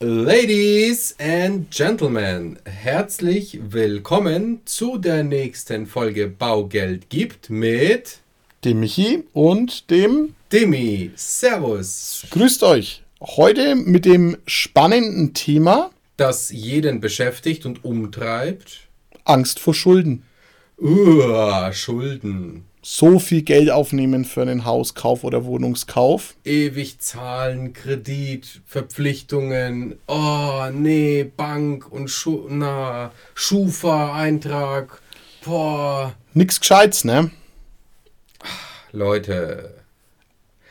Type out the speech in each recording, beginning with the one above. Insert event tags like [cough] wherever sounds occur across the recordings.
Ladies and Gentlemen, herzlich willkommen zu der nächsten Folge Baugeld gibt mit dem Michi und dem Demi. Servus. Grüßt euch. Heute mit dem spannenden Thema, das jeden beschäftigt und umtreibt. Angst vor Schulden. Uh, Schulden so viel Geld aufnehmen für einen Hauskauf oder Wohnungskauf. Ewig zahlen, Kredit, Verpflichtungen, oh nee, Bank und Schu na, Schufa-Eintrag, boah. Nix Gescheites, ne? Leute.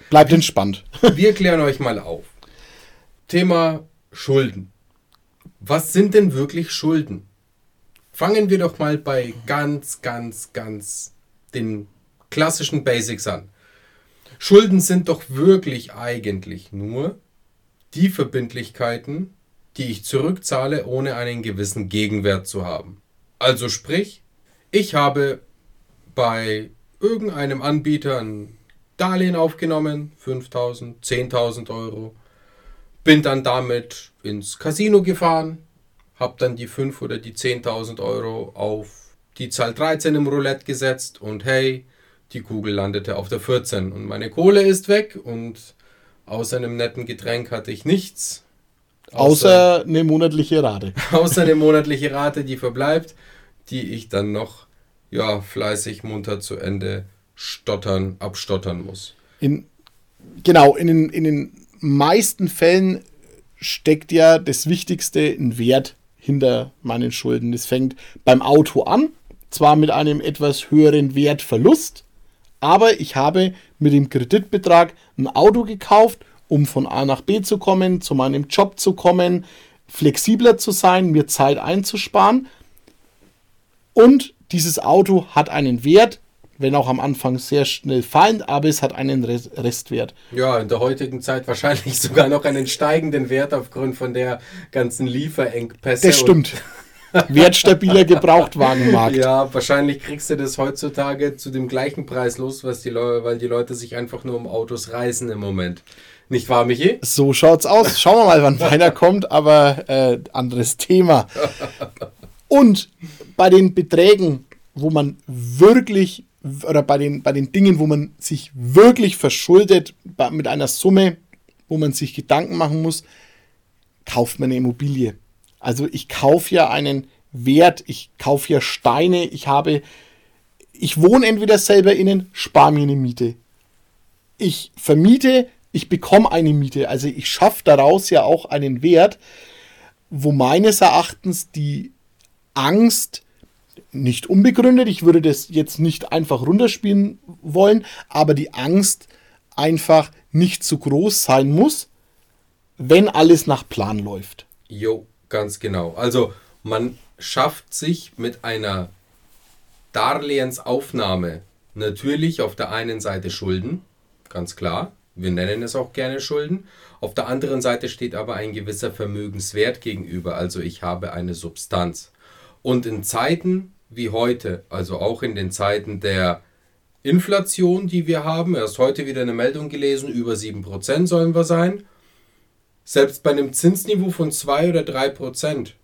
Bleibt entspannt. [laughs] Wir klären euch mal auf. Thema Schulden. Was sind denn wirklich Schulden? Fangen wir doch mal bei ganz, ganz, ganz den klassischen Basics an. Schulden sind doch wirklich eigentlich nur die Verbindlichkeiten, die ich zurückzahle, ohne einen gewissen Gegenwert zu haben. Also sprich, ich habe bei irgendeinem Anbieter ein Darlehen aufgenommen, 5000, 10.000 Euro, bin dann damit ins Casino gefahren, habe dann die 5 oder die 10.000 Euro auf die Zahl 13 im Roulette gesetzt und hey, die Kugel landete auf der 14 und meine Kohle ist weg und außer einem netten Getränk hatte ich nichts. Außer, außer eine monatliche Rate. [laughs] Außer eine monatliche Rate, die verbleibt, die ich dann noch ja, fleißig munter zu Ende stottern, abstottern muss. In, genau, in den, in den meisten Fällen steckt ja das Wichtigste ein Wert hinter meinen Schulden. Das fängt beim Auto an, zwar mit einem etwas höheren Wertverlust, aber ich habe mit dem Kreditbetrag ein Auto gekauft, um von A nach B zu kommen, zu meinem Job zu kommen, flexibler zu sein, mir Zeit einzusparen. Und dieses Auto hat einen Wert, wenn auch am Anfang sehr schnell fallend, aber es hat einen Restwert. Ja, in der heutigen Zeit wahrscheinlich [laughs] sogar noch einen steigenden Wert aufgrund von der ganzen Lieferengpässe. Das stimmt. Wertstabiler Gebrauchtwagenmarkt. Ja, wahrscheinlich kriegst du das heutzutage zu dem gleichen Preis los, was die Leute, weil die Leute sich einfach nur um Autos reißen im Moment. Nicht wahr, Michi? So schaut's aus. Schauen wir mal, wann [laughs] meiner kommt, aber äh, anderes Thema. Und bei den Beträgen, wo man wirklich oder bei den, bei den Dingen, wo man sich wirklich verschuldet, mit einer Summe, wo man sich Gedanken machen muss, kauft man eine Immobilie. Also ich kaufe ja einen Wert, ich kaufe ja Steine, ich habe, ich wohne entweder selber innen, spare mir eine Miete. Ich vermiete, ich bekomme eine Miete. Also ich schaffe daraus ja auch einen Wert, wo meines Erachtens die Angst nicht unbegründet, ich würde das jetzt nicht einfach runterspielen wollen, aber die Angst einfach nicht zu groß sein muss, wenn alles nach Plan läuft. Jo, Ganz genau. Also man schafft sich mit einer Darlehensaufnahme natürlich auf der einen Seite Schulden, ganz klar. Wir nennen es auch gerne Schulden. Auf der anderen Seite steht aber ein gewisser Vermögenswert gegenüber. Also ich habe eine Substanz. Und in Zeiten wie heute, also auch in den Zeiten der Inflation, die wir haben, erst heute wieder eine Meldung gelesen, über 7% sollen wir sein. Selbst bei einem Zinsniveau von 2 oder 3 Prozent,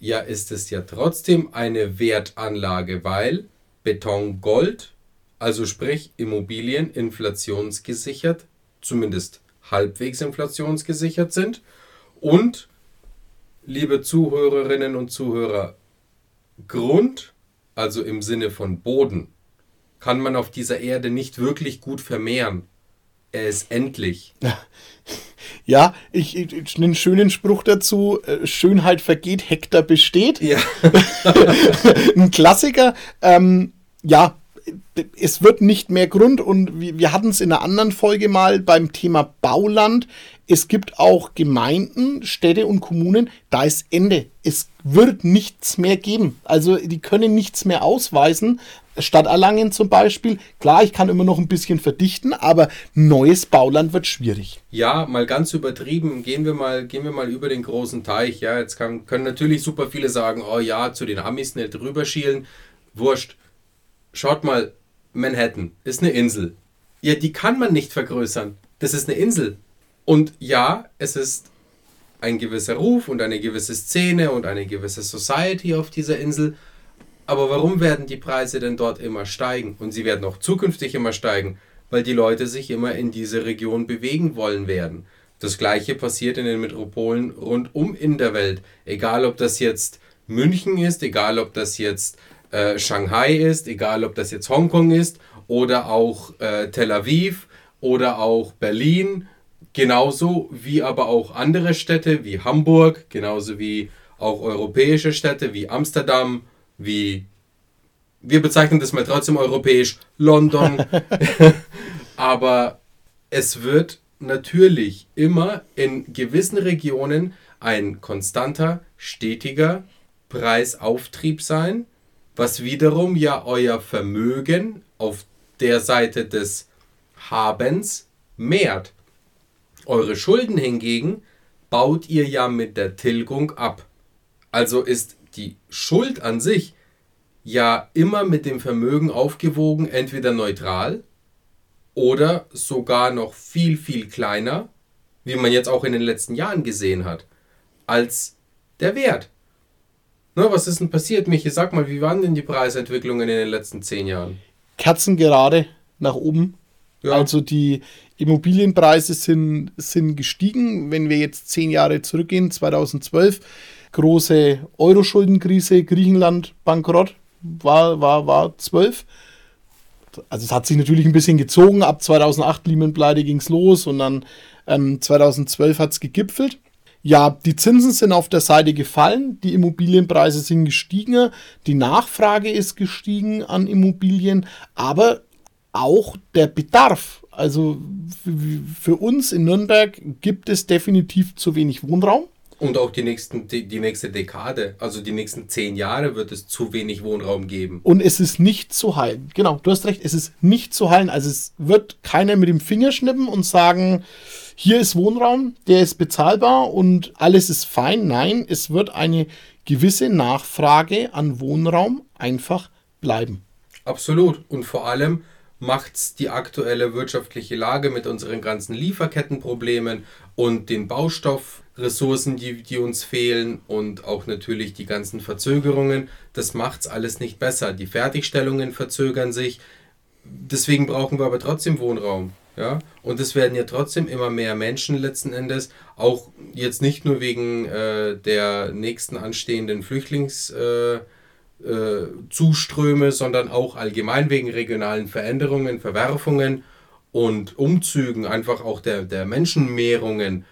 ja, ist es ja trotzdem eine Wertanlage, weil Beton Gold, also sprich Immobilien inflationsgesichert, zumindest halbwegs inflationsgesichert sind und, liebe Zuhörerinnen und Zuhörer, Grund, also im Sinne von Boden, kann man auf dieser Erde nicht wirklich gut vermehren. Er ist endlich. [laughs] Ja, ich, ich einen schönen Spruch dazu: äh, Schönheit vergeht, Hektar besteht. Ja. [laughs] Ein Klassiker. Ähm, ja, es wird nicht mehr Grund und wir, wir hatten es in einer anderen Folge mal beim Thema Bauland. Es gibt auch Gemeinden, Städte und Kommunen, da ist Ende. Es wird nichts mehr geben. Also die können nichts mehr ausweisen, Stadt Erlangen zum Beispiel. Klar, ich kann immer noch ein bisschen verdichten, aber neues Bauland wird schwierig. Ja, mal ganz übertrieben. Gehen wir mal, gehen wir mal über den großen Teich. Ja, jetzt kann, können natürlich super viele sagen, oh ja, zu den Amis nicht rüberschielen. Wurscht. Schaut mal, Manhattan ist eine Insel. Ja, die kann man nicht vergrößern. Das ist eine Insel. Und ja, es ist ein gewisser Ruf und eine gewisse Szene und eine gewisse Society auf dieser Insel. Aber warum werden die Preise denn dort immer steigen? Und sie werden auch zukünftig immer steigen, weil die Leute sich immer in diese Region bewegen wollen werden. Das gleiche passiert in den Metropolen rundum in der Welt. Egal ob das jetzt München ist, egal ob das jetzt äh, Shanghai ist, egal ob das jetzt Hongkong ist oder auch äh, Tel Aviv oder auch Berlin, genauso wie aber auch andere Städte wie Hamburg, genauso wie auch europäische Städte wie Amsterdam, wie wir bezeichnen das mal trotzdem europäisch, London. [laughs] aber es wird natürlich immer in gewissen Regionen ein konstanter, stetiger Preisauftrieb sein, was wiederum ja euer Vermögen auf der Seite des Habens mehrt. Eure Schulden hingegen baut ihr ja mit der Tilgung ab. Also ist die Schuld an sich ja immer mit dem Vermögen aufgewogen, entweder neutral oder sogar noch viel, viel kleiner, wie man jetzt auch in den letzten Jahren gesehen hat, als der Wert. Na, was ist denn passiert, Michi? Sag mal, wie waren denn die Preisentwicklungen in den letzten zehn Jahren? Kerzen gerade nach oben. Ja. Also die Immobilienpreise sind, sind gestiegen. Wenn wir jetzt zehn Jahre zurückgehen, 2012, große Euro-Schuldenkrise, Griechenland bankrott, war, war, war 12 also es hat sich natürlich ein bisschen gezogen. Ab 2008 Lehman-Pleite ging es los und dann ähm, 2012 hat es gegipfelt. Ja, die Zinsen sind auf der Seite gefallen, die Immobilienpreise sind gestiegen, die Nachfrage ist gestiegen an Immobilien, aber auch der Bedarf. Also für uns in Nürnberg gibt es definitiv zu wenig Wohnraum. Und auch die, nächsten, die, die nächste Dekade, also die nächsten zehn Jahre wird es zu wenig Wohnraum geben. Und es ist nicht zu heilen. Genau, du hast recht, es ist nicht zu heilen. Also es wird keiner mit dem Finger schnippen und sagen, hier ist Wohnraum, der ist bezahlbar und alles ist fein. Nein, es wird eine gewisse Nachfrage an Wohnraum einfach bleiben. Absolut. Und vor allem macht es die aktuelle wirtschaftliche Lage mit unseren ganzen Lieferkettenproblemen und den Baustoffressourcen, die, die uns fehlen und auch natürlich die ganzen Verzögerungen, das macht es alles nicht besser. Die Fertigstellungen verzögern sich. Deswegen brauchen wir aber trotzdem Wohnraum. Ja? Und es werden ja trotzdem immer mehr Menschen letzten Endes, auch jetzt nicht nur wegen äh, der nächsten anstehenden Flüchtlings- äh, äh, Zuströme, sondern auch allgemein wegen regionalen Veränderungen, Verwerfungen und Umzügen, einfach auch der, der Menschenmehrungen.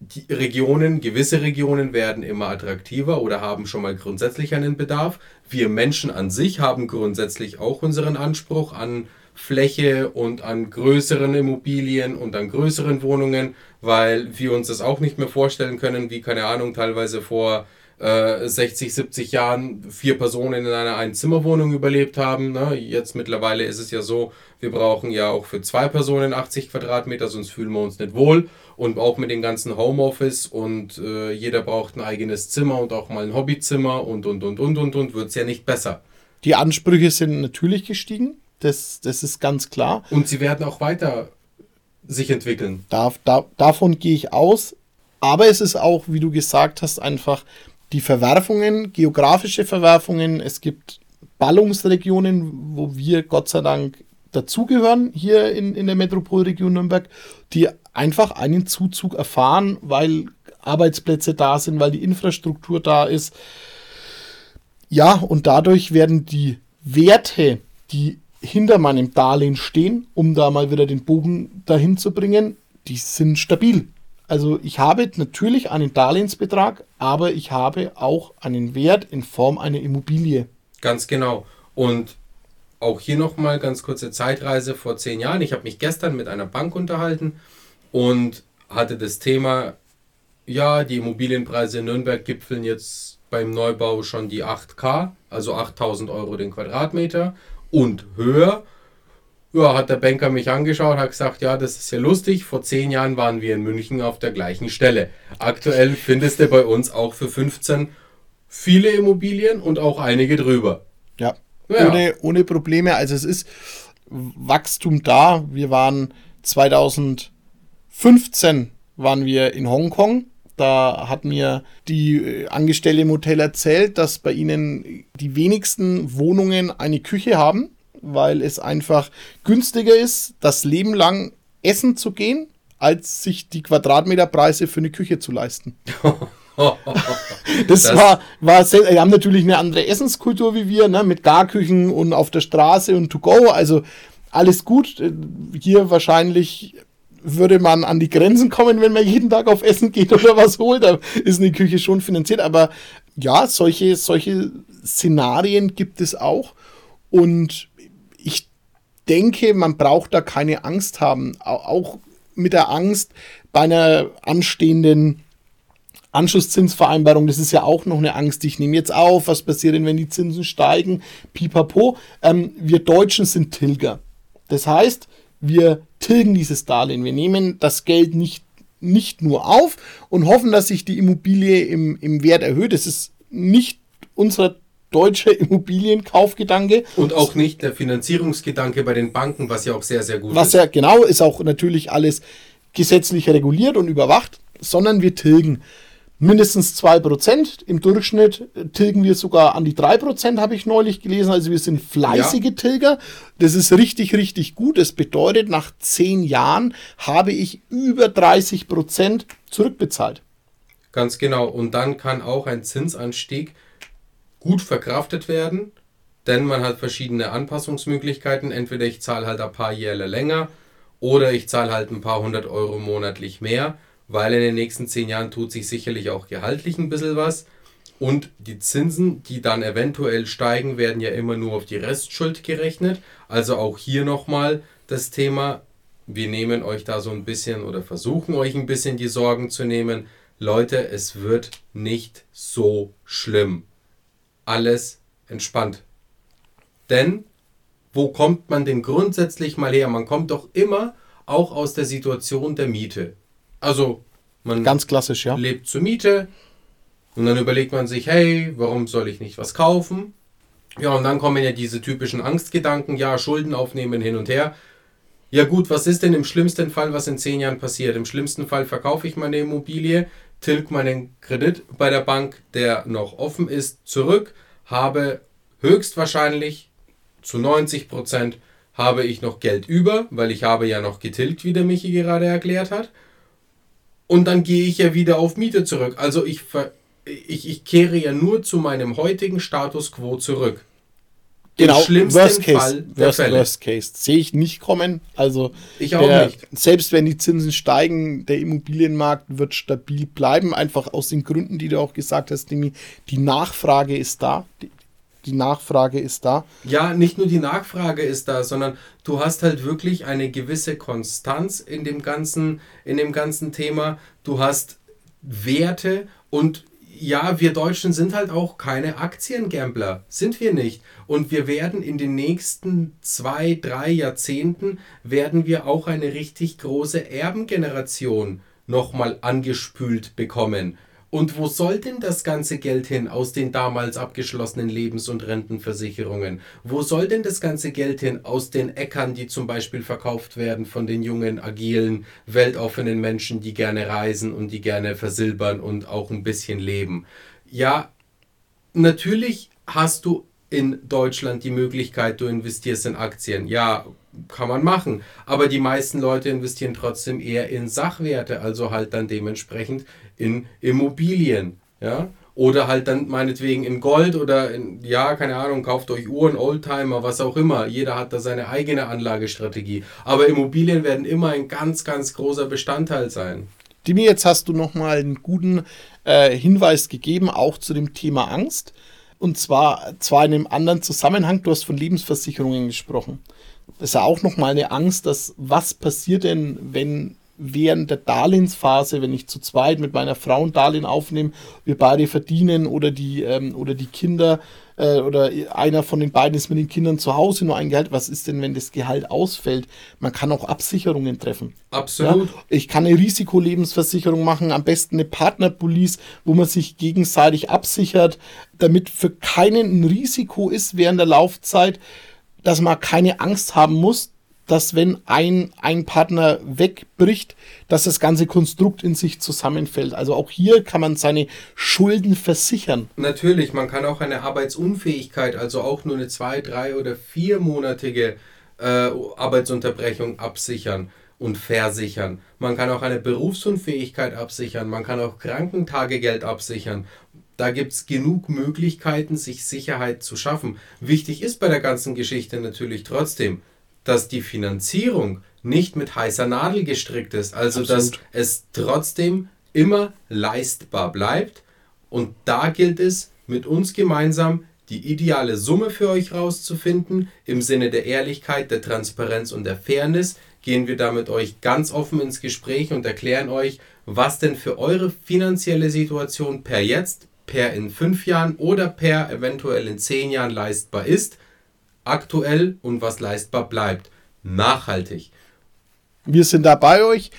Die Regionen, gewisse Regionen werden immer attraktiver oder haben schon mal grundsätzlich einen Bedarf. Wir Menschen an sich haben grundsätzlich auch unseren Anspruch an Fläche und an größeren Immobilien und an größeren Wohnungen, weil wir uns das auch nicht mehr vorstellen können, wie keine Ahnung, teilweise vor 60, äh, 70 Jahren vier Personen in einer Einzimmerwohnung überlebt haben. Ne? Jetzt mittlerweile ist es ja so, wir brauchen ja auch für zwei Personen 80 Quadratmeter, sonst fühlen wir uns nicht wohl. Und auch mit dem ganzen Homeoffice und äh, jeder braucht ein eigenes Zimmer und auch mal ein Hobbyzimmer und und und und und und wird es ja nicht besser. Die Ansprüche sind natürlich gestiegen, das, das ist ganz klar. Und sie werden auch weiter sich entwickeln. Da, da, davon gehe ich aus. Aber es ist auch, wie du gesagt hast, einfach die Verwerfungen, geografische Verwerfungen. Es gibt Ballungsregionen, wo wir Gott sei Dank dazugehören, hier in, in der Metropolregion Nürnberg, die einfach einen Zuzug erfahren, weil Arbeitsplätze da sind, weil die Infrastruktur da ist. Ja, und dadurch werden die Werte, die hinter meinem Darlehen stehen, um da mal wieder den Bogen dahin zu bringen, die sind stabil. Also ich habe natürlich einen Darlehensbetrag, aber ich habe auch einen Wert in Form einer Immobilie. Ganz genau. Und auch hier nochmal ganz kurze Zeitreise vor zehn Jahren. Ich habe mich gestern mit einer Bank unterhalten und hatte das Thema, ja, die Immobilienpreise in Nürnberg gipfeln jetzt beim Neubau schon die 8K, also 8000 Euro den Quadratmeter und höher. Ja, hat der Banker mich angeschaut, hat gesagt, ja, das ist ja lustig. Vor zehn Jahren waren wir in München auf der gleichen Stelle. Aktuell findest du bei uns auch für 15 viele Immobilien und auch einige drüber. Ja, ja. Ohne, ohne Probleme. Also es ist Wachstum da. Wir waren 2015 waren wir in Hongkong. Da hat mir die äh, Angestellte im Hotel erzählt, dass bei ihnen die wenigsten Wohnungen eine Küche haben, weil es einfach günstiger ist, das Leben lang essen zu gehen, als sich die Quadratmeterpreise für eine Küche zu leisten. [laughs] das, das, war, war sehr, die haben natürlich eine andere Essenskultur wie wir, ne, mit Garküchen und auf der Straße und to go. Also alles gut. Hier wahrscheinlich würde man an die Grenzen kommen, wenn man jeden Tag auf Essen geht oder was holt. Da ist eine Küche schon finanziert. Aber ja, solche, solche Szenarien gibt es auch. Und denke, man braucht da keine Angst haben. Auch mit der Angst bei einer anstehenden Anschlusszinsvereinbarung, das ist ja auch noch eine Angst. Ich nehme jetzt auf, was passiert denn, wenn die Zinsen steigen? Pipapo. Ähm, wir Deutschen sind Tilger. Das heißt, wir tilgen dieses Darlehen. Wir nehmen das Geld nicht, nicht nur auf und hoffen, dass sich die Immobilie im, im Wert erhöht. Das ist nicht unser deutscher Immobilienkaufgedanke. Und auch nicht der Finanzierungsgedanke bei den Banken, was ja auch sehr, sehr gut was ist. Was ja genau ist auch natürlich alles gesetzlich reguliert und überwacht, sondern wir tilgen mindestens 2%. Im Durchschnitt tilgen wir sogar an die 3%, habe ich neulich gelesen. Also wir sind fleißige ja. Tilger. Das ist richtig, richtig gut. Das bedeutet, nach 10 Jahren habe ich über 30% zurückbezahlt. Ganz genau. Und dann kann auch ein Zinsanstieg gut verkraftet werden, denn man hat verschiedene Anpassungsmöglichkeiten. Entweder ich zahle halt ein paar Jährle länger oder ich zahle halt ein paar hundert Euro monatlich mehr weil in den nächsten zehn Jahren tut sich sicherlich auch gehaltlich ein bisschen was. Und die Zinsen, die dann eventuell steigen, werden ja immer nur auf die Restschuld gerechnet. Also auch hier nochmal das Thema, wir nehmen euch da so ein bisschen oder versuchen euch ein bisschen die Sorgen zu nehmen. Leute, es wird nicht so schlimm. Alles entspannt. Denn wo kommt man denn grundsätzlich mal her? Man kommt doch immer auch aus der Situation der Miete. Also man ganz klassisch, ja. lebt zur Miete und dann überlegt man sich, hey, warum soll ich nicht was kaufen? Ja, und dann kommen ja diese typischen Angstgedanken, ja, Schulden aufnehmen hin und her. Ja gut, was ist denn im schlimmsten Fall, was in zehn Jahren passiert? Im schlimmsten Fall verkaufe ich meine Immobilie, tilg meinen Kredit bei der Bank, der noch offen ist, zurück, habe höchstwahrscheinlich zu 90 Prozent habe ich noch Geld über, weil ich habe ja noch getilgt, wie der Michi gerade erklärt hat und dann gehe ich ja wieder auf Miete zurück. Also ich, ich, ich kehre ja nur zu meinem heutigen Status quo zurück. Genau, Im schlimmsten worst case, Fall der worst, Fälle. Worst case. Sehe ich nicht kommen. Also ich auch der, nicht. Selbst wenn die Zinsen steigen, der Immobilienmarkt wird stabil bleiben. Einfach aus den Gründen, die du auch gesagt hast, Demi. Die Nachfrage ist da. Die, die Nachfrage ist da. Ja, nicht nur die Nachfrage ist da, sondern du hast halt wirklich eine gewisse Konstanz in dem ganzen, in dem ganzen Thema. Du hast Werte und ja, wir Deutschen sind halt auch keine Aktiengambler. Sind wir nicht. Und wir werden in den nächsten zwei, drei Jahrzehnten werden wir auch eine richtig große Erbengeneration nochmal angespült bekommen. Und wo soll denn das ganze Geld hin aus den damals abgeschlossenen Lebens- und Rentenversicherungen? Wo soll denn das ganze Geld hin aus den Äckern, die zum Beispiel verkauft werden von den jungen, agilen, weltoffenen Menschen, die gerne reisen und die gerne versilbern und auch ein bisschen leben? Ja, natürlich hast du in Deutschland die Möglichkeit, du investierst in Aktien. Ja, kann man machen. Aber die meisten Leute investieren trotzdem eher in Sachwerte, also halt dann dementsprechend in Immobilien. Ja? Oder halt dann meinetwegen in Gold oder in, ja, keine Ahnung, kauft euch Uhren, Oldtimer, was auch immer. Jeder hat da seine eigene Anlagestrategie. Aber Immobilien werden immer ein ganz, ganz großer Bestandteil sein. Dimi, jetzt hast du nochmal einen guten äh, Hinweis gegeben, auch zu dem Thema Angst. Und zwar, zwar in einem anderen Zusammenhang, du hast von Lebensversicherungen gesprochen. Das ist ja auch nochmal eine Angst, dass was passiert denn, wenn während der Darlehensphase, wenn ich zu zweit mit meiner Frau ein Darlehen aufnehme, wir beide verdienen oder die, ähm, oder die Kinder äh, oder einer von den beiden ist mit den Kindern zu Hause nur ein Gehalt. Was ist denn, wenn das Gehalt ausfällt? Man kann auch Absicherungen treffen. Absolut. Ja? Ich kann eine Risikolebensversicherung machen, am besten eine Partnerpolice, wo man sich gegenseitig absichert, damit für keinen ein Risiko ist während der Laufzeit, dass man keine Angst haben muss, dass wenn ein, ein Partner wegbricht, dass das ganze Konstrukt in sich zusammenfällt. Also auch hier kann man seine Schulden versichern. Natürlich, man kann auch eine Arbeitsunfähigkeit, also auch nur eine zwei, drei oder viermonatige äh, Arbeitsunterbrechung absichern und versichern. Man kann auch eine Berufsunfähigkeit absichern, man kann auch Krankentagegeld absichern. Da gibt es genug Möglichkeiten, sich Sicherheit zu schaffen. Wichtig ist bei der ganzen Geschichte natürlich trotzdem, dass die Finanzierung nicht mit heißer Nadel gestrickt ist. Also Absolut. dass es trotzdem immer leistbar bleibt. Und da gilt es, mit uns gemeinsam die ideale Summe für euch rauszufinden. Im Sinne der Ehrlichkeit, der Transparenz und der Fairness gehen wir da mit euch ganz offen ins Gespräch und erklären euch, was denn für eure finanzielle Situation per jetzt, per in fünf Jahren oder per eventuell in zehn Jahren leistbar ist, aktuell und was leistbar bleibt. Nachhaltig. Wir sind da bei euch.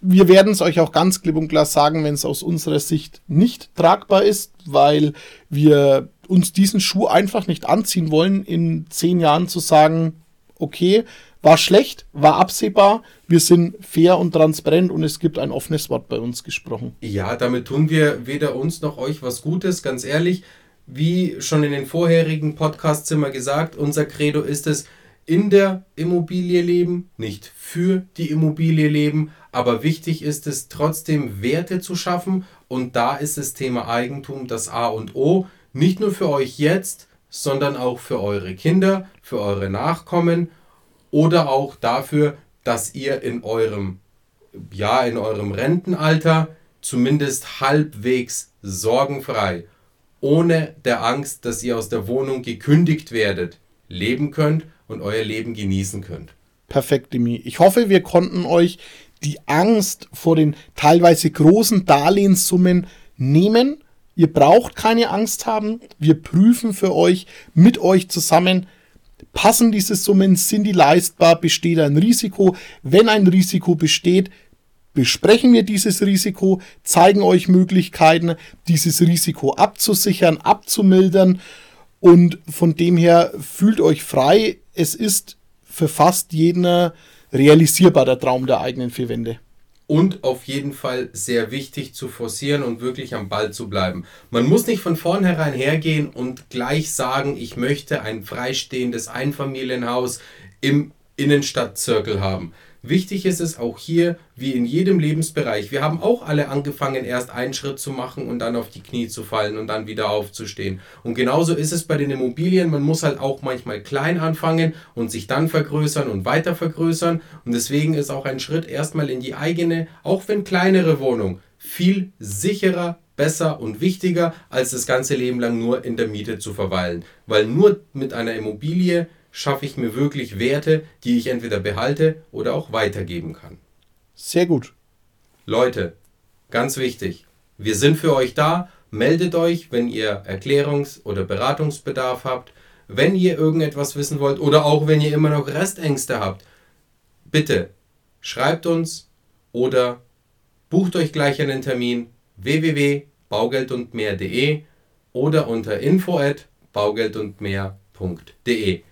Wir werden es euch auch ganz klipp und klar sagen, wenn es aus unserer Sicht nicht tragbar ist, weil wir uns diesen Schuh einfach nicht anziehen wollen, in zehn Jahren zu sagen, okay, war schlecht, war absehbar, wir sind fair und transparent und es gibt ein offenes Wort bei uns gesprochen. Ja, damit tun wir weder uns noch euch was Gutes, ganz ehrlich. Wie schon in den vorherigen Podcasts immer gesagt, unser Credo ist es, in der Immobilie leben, nicht für die Immobilie leben, aber wichtig ist es trotzdem Werte zu schaffen und da ist das Thema Eigentum das A und O. Nicht nur für euch jetzt, sondern auch für eure Kinder, für eure Nachkommen oder auch dafür, dass ihr in eurem, ja, in eurem Rentenalter zumindest halbwegs sorgenfrei, ohne der Angst, dass ihr aus der Wohnung gekündigt werdet, leben könnt und euer Leben genießen könnt. Perfekt, Demi. Ich hoffe, wir konnten euch die Angst vor den teilweise großen Darlehenssummen nehmen Ihr braucht keine Angst haben. Wir prüfen für euch, mit euch zusammen, passen diese Summen, sind die leistbar, besteht ein Risiko. Wenn ein Risiko besteht, besprechen wir dieses Risiko, zeigen euch Möglichkeiten, dieses Risiko abzusichern, abzumildern. Und von dem her fühlt euch frei. Es ist für fast jeden realisierbar der Traum der eigenen vier Wände und auf jeden Fall sehr wichtig zu forcieren und wirklich am Ball zu bleiben. Man muss nicht von vornherein hergehen und gleich sagen, ich möchte ein freistehendes Einfamilienhaus im Innenstadtzirkel haben. Wichtig ist es auch hier, wie in jedem Lebensbereich. Wir haben auch alle angefangen, erst einen Schritt zu machen und dann auf die Knie zu fallen und dann wieder aufzustehen. Und genauso ist es bei den Immobilien. Man muss halt auch manchmal klein anfangen und sich dann vergrößern und weiter vergrößern. Und deswegen ist auch ein Schritt erstmal in die eigene, auch wenn kleinere Wohnung, viel sicherer, besser und wichtiger, als das ganze Leben lang nur in der Miete zu verweilen. Weil nur mit einer Immobilie schaffe ich mir wirklich Werte, die ich entweder behalte oder auch weitergeben kann. Sehr gut. Leute, ganz wichtig, wir sind für euch da. Meldet euch, wenn ihr Erklärungs- oder Beratungsbedarf habt, wenn ihr irgendetwas wissen wollt oder auch wenn ihr immer noch Restängste habt. Bitte schreibt uns oder bucht euch gleich einen Termin www.baugeldundmehr.de oder unter info at baugeldundmehr.de.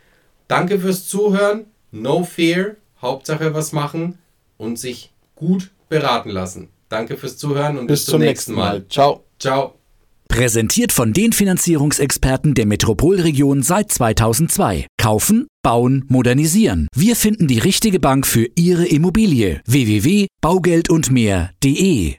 Danke fürs Zuhören. No fear. Hauptsache was machen und sich gut beraten lassen. Danke fürs Zuhören und bis, bis zum, nächsten Mal. Mal. Ciao. Ciao. Präsentiert von den Finanzierungsexperten der Metropolregion seit 2002. Kaufen, bauen, modernisieren. Wir finden die richtige Bank für Ihre Immobilie. www.baugeldundmehr.de